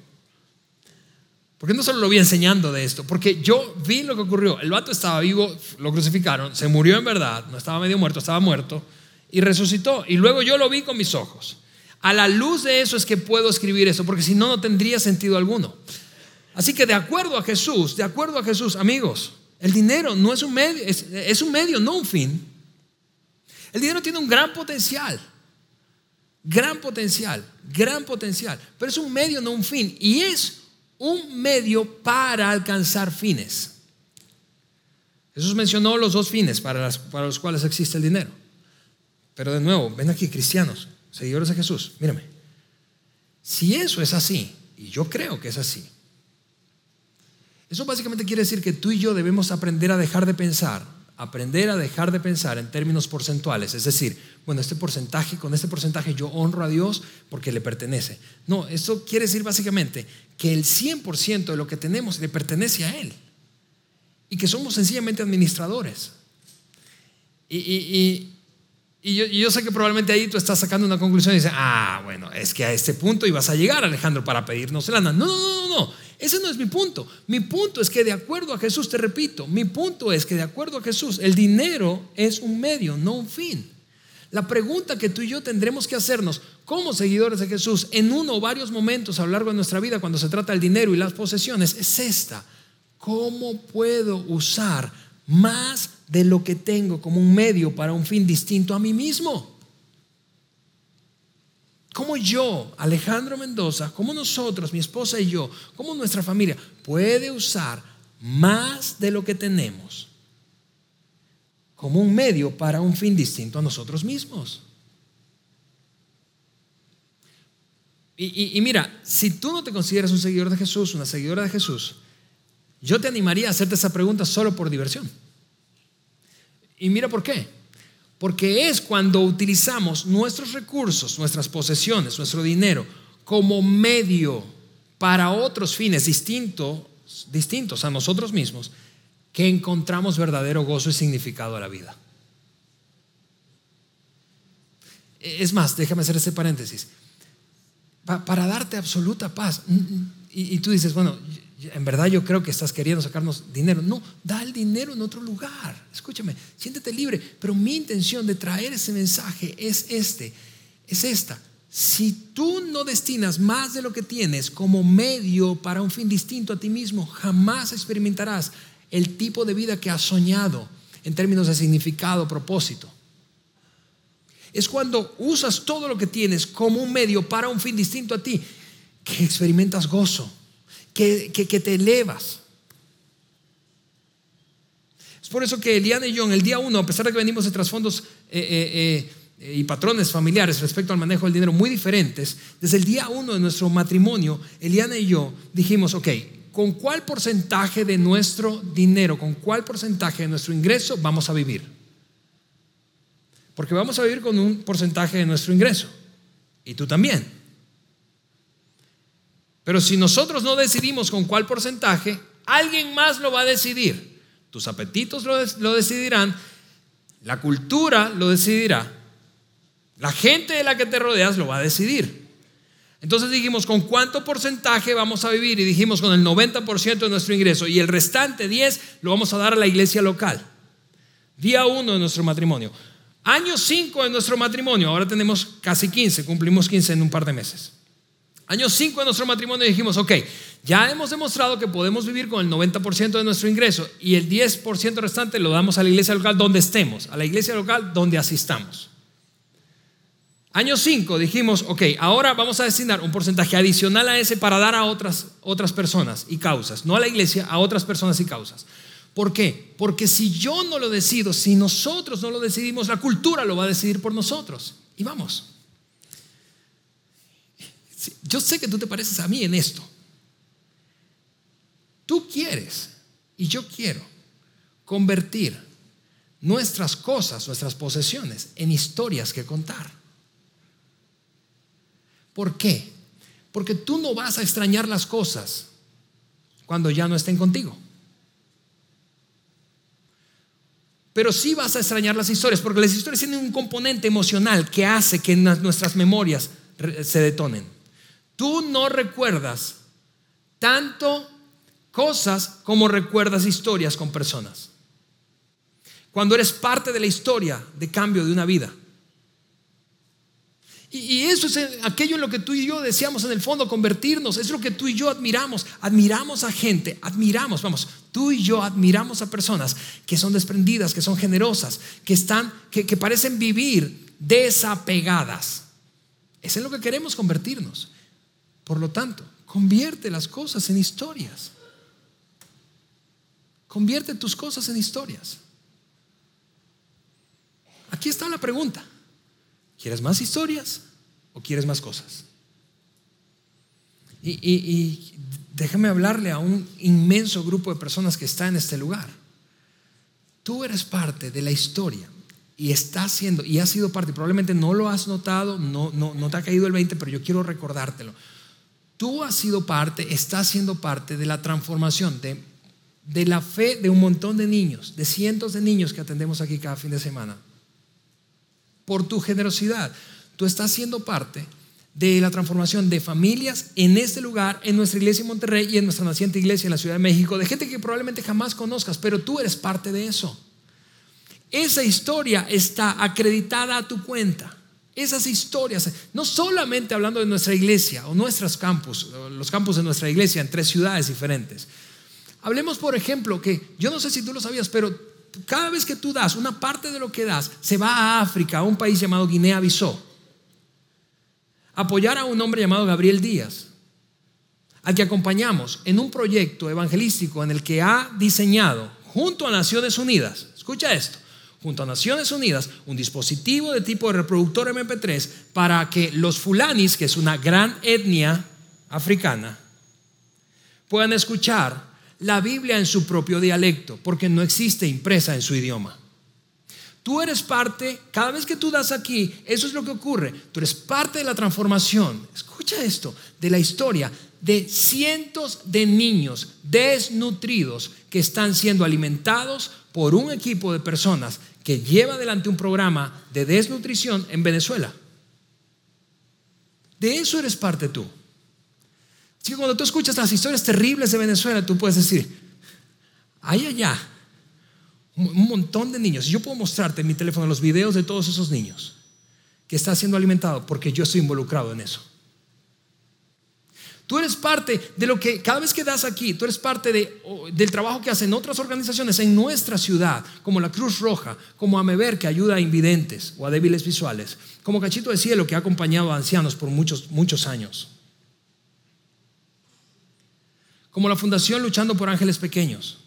[SPEAKER 2] Porque no solo lo vi enseñando de esto, porque yo vi lo que ocurrió. El vato estaba vivo, lo crucificaron, se murió en verdad, no estaba medio muerto, estaba muerto, y resucitó. Y luego yo lo vi con mis ojos. A la luz de eso es que puedo escribir eso, porque si no, no tendría sentido alguno. Así que de acuerdo a Jesús, de acuerdo a Jesús, amigos, el dinero no es un medio, es, es un medio, no un fin. El dinero tiene un gran potencial, gran potencial, gran potencial, pero es un medio, no un fin. Y es un medio para alcanzar fines. Jesús mencionó los dos fines para, para los cuales existe el dinero. Pero de nuevo, ven aquí, cristianos, seguidores de Jesús, mírame. Si eso es así, y yo creo que es así, eso básicamente quiere decir que tú y yo debemos aprender a dejar de pensar aprender a dejar de pensar en términos porcentuales, es decir, bueno, este porcentaje, con este porcentaje yo honro a Dios porque le pertenece. No, eso quiere decir básicamente que el 100% de lo que tenemos le pertenece a Él y que somos sencillamente administradores. Y, yo, sé que probablemente ahí tú estás sacando una conclusión y dices, ah, bueno, es que a este punto ibas a llegar, Alejandro, para pedirnos lana. No, no, no, no, no. Ese no es mi punto. Mi punto es que de acuerdo a Jesús, te repito, mi punto es que de acuerdo a Jesús, el dinero es un medio, no un fin. La pregunta que tú y yo tendremos que hacernos como seguidores de Jesús en uno o varios momentos a lo largo de nuestra vida cuando se trata del dinero y las posesiones es esta. ¿Cómo puedo usar más de lo que tengo como un medio para un fin distinto a mí mismo? Cómo yo, Alejandro Mendoza, cómo nosotros, mi esposa y yo, cómo nuestra familia puede usar más de lo que tenemos como un medio para un fin distinto a nosotros mismos. Y, mira, si tú no te consideras un seguidor de Jesús, una seguidora de Jesús, yo te animaría a hacerte esa pregunta solo por diversión. Y mira por qué. Porque es cuando utilizamos nuestros recursos, nuestras posesiones, nuestro dinero como medio para otros fines distintos, distintos a nosotros mismos, que encontramos verdadero gozo y significado a la vida. Es más, déjame hacer ese paréntesis para darte absoluta paz. Y, tú dices, bueno, en verdad yo creo que estás queriendo sacarnos dinero. No, da el dinero en otro lugar. Escúchame, siéntete libre. Pero mi intención de traer ese mensaje es este, es esta. Si tú no destinas más de lo que tienes como medio para un fin distinto a ti mismo, jamás experimentarás el tipo de vida que has soñado en términos de significado, propósito es cuando usas todo lo que tienes como un medio para un fin distinto a ti, que experimentas gozo, que, te elevas. Es por eso que Eliana y yo en el día uno, a pesar de que venimos de trasfondos eh, eh, eh, y patrones familiares respecto al manejo del dinero muy diferentes, desde el día uno de nuestro matrimonio, Eliana y yo dijimos, ok, ¿con cuál porcentaje de nuestro dinero, con cuál porcentaje de nuestro ingreso vamos a vivir? Porque vamos a vivir con un porcentaje de nuestro ingreso. Y tú también. Pero si nosotros no decidimos con cuál porcentaje, alguien más lo va a decidir. Tus apetitos lo, decidirán, la cultura lo decidirá, la gente de la que te rodeas lo va a decidir. Entonces dijimos, ¿con cuánto porcentaje vamos a vivir? Y dijimos, con el 90% de nuestro ingreso y el restante 10 lo vamos a dar a la iglesia local. Día uno de nuestro matrimonio. Año 5 de nuestro matrimonio, ahora tenemos casi 15, cumplimos 15 en un par de meses. Año 5 de nuestro matrimonio dijimos, ok, ya hemos demostrado que podemos vivir con el 90% de nuestro ingreso y el 10% restante lo damos a la iglesia local donde estemos, a la iglesia local donde asistamos. Año 5 dijimos, ok, ahora vamos a destinar un porcentaje adicional a ese para dar a otras, otras personas y causas, no a la iglesia, a otras personas y causas. ¿Por qué? Porque si yo no lo decido, si nosotros no lo decidimos, la cultura lo va a decidir por nosotros. Y vamos. Yo sé que tú te pareces a mí en esto. Tú quieres y yo quiero convertir nuestras cosas, nuestras posesiones en historias que contar. ¿Por qué? Porque tú no vas a extrañar las cosas cuando ya no estén contigo. pero sí vas a extrañar las historias, porque las historias tienen un componente emocional que hace que nuestras memorias se detonen. Tú no recuerdas tanto cosas como recuerdas historias con personas. Cuando eres parte de la historia de cambio de una vida. Y, eso es aquello en lo que tú y yo deseamos en el fondo convertirnos. Es lo que tú y yo admiramos. Admiramos a gente, admiramos, vamos, tú y yo admiramos a personas que son desprendidas, que son generosas, que están, que, parecen vivir desapegadas. Es en lo que queremos convertirnos. Por lo tanto, convierte las cosas en historias. Convierte tus cosas en historias. Aquí está la pregunta. ¿Quieres más historias o quieres más cosas? Y, déjame hablarle a un inmenso grupo de personas que está en este lugar. Tú eres parte de la historia y estás siendo, y has sido parte, probablemente no lo has notado, no, no, no te ha caído el 20, pero yo quiero recordártelo. Tú has sido parte, estás siendo parte de la transformación, de, de la fe de un montón de niños, de cientos de niños que atendemos aquí cada fin de semana por tu generosidad. Tú estás siendo parte de la transformación de familias en este lugar, en nuestra iglesia en Monterrey y en nuestra naciente iglesia en la Ciudad de México, de gente que probablemente jamás conozcas, pero tú eres parte de eso. Esa historia está acreditada a tu cuenta. Esas historias, no solamente hablando de nuestra iglesia o nuestros campus, los campus de nuestra iglesia en tres ciudades diferentes. Hablemos, por ejemplo, que yo no sé si tú lo sabías, pero cada vez que tú das, una parte de lo que das se va a África, a un país llamado Guinea-Bissau. apoyar a un hombre llamado Gabriel Díaz, al que acompañamos en un proyecto evangelístico en el que ha diseñado junto a Naciones Unidas, escucha esto, junto a Naciones Unidas, un dispositivo de tipo reproductor MP3 para que los fulanis, que es una gran etnia africana, puedan escuchar la Biblia en su propio dialecto, porque no existe impresa en su idioma. Tú eres parte, cada vez que tú das aquí, eso es lo que ocurre. Tú eres parte de la transformación. Escucha esto, de la historia de cientos de niños desnutridos que están siendo alimentados por un equipo de personas que lleva adelante un programa de desnutrición en Venezuela. De eso eres parte tú. Así que cuando tú escuchas las historias terribles de Venezuela, tú puedes decir, hay allá un montón de niños. Yo puedo mostrarte en mi teléfono los videos de todos esos niños que están siendo alimentados porque yo estoy involucrado en eso. Tú eres parte de lo que cada vez que das aquí, tú eres parte de, del trabajo que hacen otras organizaciones en nuestra ciudad, como la Cruz Roja, como Amever, que ayuda a invidentes o a débiles visuales, como Cachito de Cielo, que ha acompañado a ancianos por muchos, muchos años, como la Fundación Luchando por Ángeles Pequeños,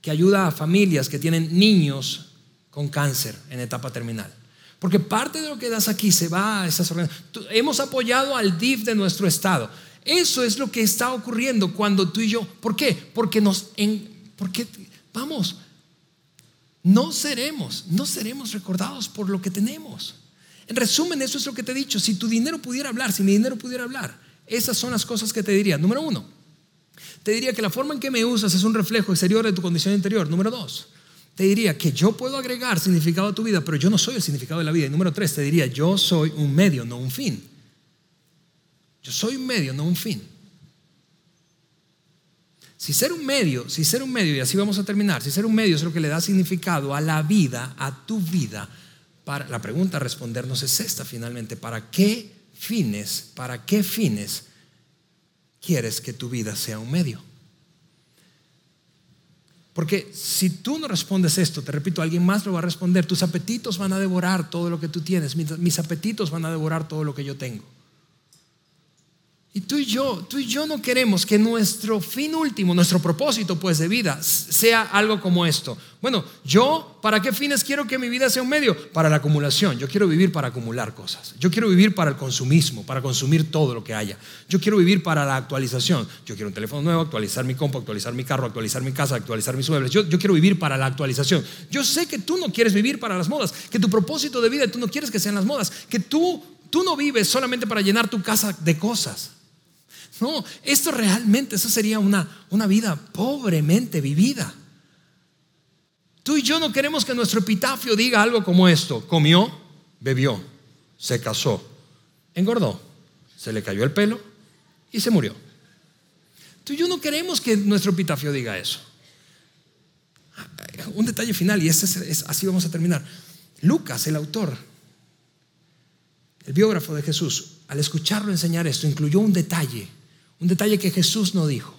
[SPEAKER 2] que ayuda a familias que tienen niños con cáncer en etapa terminal. Porque parte de lo que das aquí se va a esas organizaciones. Hemos apoyado al DIF de nuestro estado. Eso es lo que está ocurriendo cuando tú y yo, ¿por qué? Porque nos, en, porque, vamos, no seremos, no seremos recordados por lo que tenemos. En resumen, eso es lo que te he dicho. Si tu dinero pudiera hablar, si mi dinero pudiera hablar, esas son las cosas que te diría. Número uno, te diría que la forma en que me usas es un reflejo exterior de tu condición interior. Número dos, te diría que yo puedo agregar significado a tu vida, pero yo no soy el significado de la vida. Y número tres, te diría, yo soy un medio, no un fin. Yo soy un medio, no un fin. Si ser un medio, si ser un medio, y así vamos a terminar, si ser un medio es lo que le da significado a la vida, a tu vida, para, la pregunta a respondernos es esta finalmente, ¿para qué fines, para qué fines quieres que tu vida sea un medio? Porque si tú no respondes esto, te repito, alguien más lo va a responder, tus apetitos van a devorar todo lo que tú tienes, mis apetitos van a devorar todo lo que yo tengo. Y tú y yo, tú y yo no queremos que nuestro fin último, nuestro propósito pues de vida sea algo como esto. Bueno, yo, ¿para qué fines quiero que mi vida sea un medio? Para la acumulación. Yo quiero vivir para acumular cosas. Yo quiero vivir para el consumismo, para consumir todo lo que haya. Yo quiero vivir para la actualización. Yo quiero un teléfono nuevo, actualizar mi compu, actualizar mi carro, actualizar mi casa, actualizar mis muebles. Yo, yo quiero vivir para la actualización. Yo sé que tú no quieres vivir para las modas, que tu propósito de vida tú no quieres que sean las modas, que tú, tú no vives solamente para llenar tu casa de cosas. No, esto realmente, eso sería una, una vida pobremente vivida. Tú y yo no queremos que nuestro epitafio diga algo como esto. Comió, bebió, se casó, engordó, se le cayó el pelo y se murió. Tú y yo no queremos que nuestro epitafio diga eso. Un detalle final, y este es, así vamos a terminar. Lucas, el autor, el biógrafo de Jesús, al escucharlo enseñar esto, incluyó un detalle un detalle que Jesús no dijo.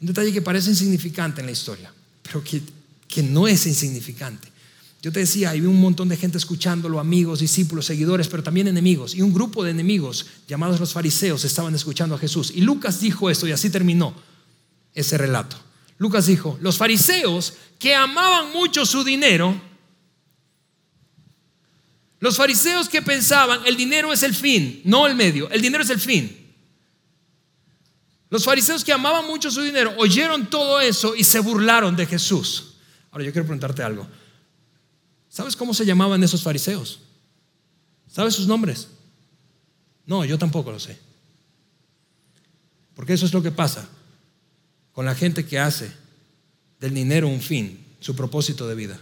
[SPEAKER 2] Un detalle que parece insignificante en la historia, pero que, que no es insignificante. Yo te decía, hay un montón de gente escuchándolo, amigos, discípulos, seguidores, pero también enemigos. Y un grupo de enemigos llamados los fariseos estaban escuchando a Jesús. Y Lucas dijo esto y así terminó ese relato. Lucas dijo, los fariseos que amaban mucho su dinero, los fariseos que pensaban el dinero es el fin, no el medio, el dinero es el fin. Los fariseos que amaban mucho su dinero oyeron todo eso y se burlaron de Jesús. Ahora yo quiero preguntarte algo. ¿Sabes cómo se llamaban esos fariseos? ¿Sabes sus nombres? No, yo tampoco lo sé. Porque eso es lo que pasa con la gente que hace del dinero un fin, su propósito de vida.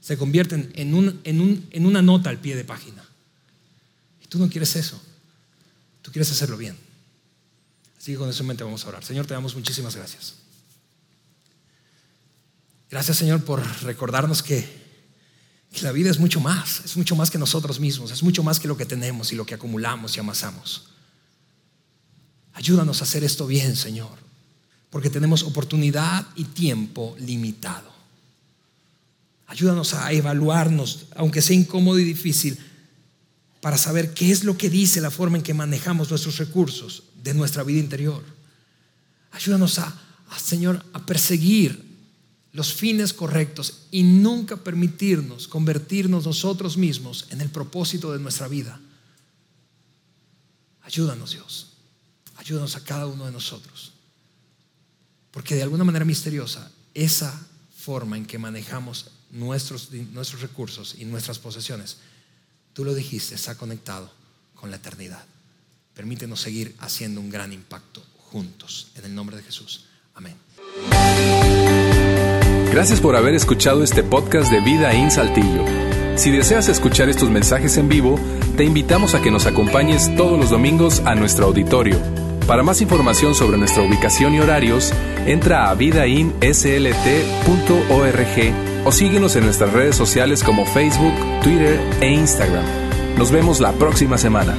[SPEAKER 2] Se convierten en, en una nota al pie de página. Y tú no quieres eso. Tú quieres hacerlo bien. Así que con eso en mente vamos a orar. Señor, te damos muchísimas gracias. Gracias, Señor, por recordarnos que, que, la vida es mucho más, es mucho más que nosotros mismos, es mucho más que lo que tenemos y lo que acumulamos y amasamos. Ayúdanos a hacer esto bien, Señor, porque tenemos oportunidad y tiempo limitado. Ayúdanos a evaluarnos, aunque sea incómodo y difícil, para saber qué es lo que dice la forma en que manejamos nuestros recursos de nuestra vida interior. Ayúdanos a, Señor, a perseguir los fines correctos y nunca permitirnos convertirnos nosotros mismos en el propósito de nuestra vida. Ayúdanos, Dios. Ayúdanos a cada uno de nosotros. Porque de alguna manera misteriosa, esa forma en que manejamos nuestros, nuestros recursos y nuestras posesiones, tú lo dijiste, está conectado con la eternidad. Permítenos seguir haciendo un gran impacto juntos. En el nombre de Jesús. Amén.
[SPEAKER 1] Gracias por haber escuchado este podcast de Vida en Saltillo. Si deseas escuchar estos mensajes en vivo, te invitamos a que nos acompañes todos los domingos a nuestro auditorio. Para más información sobre nuestra ubicación y horarios, entra a vidainslt.org o síguenos en nuestras redes sociales como Facebook, Twitter e Instagram. Nos vemos la próxima semana.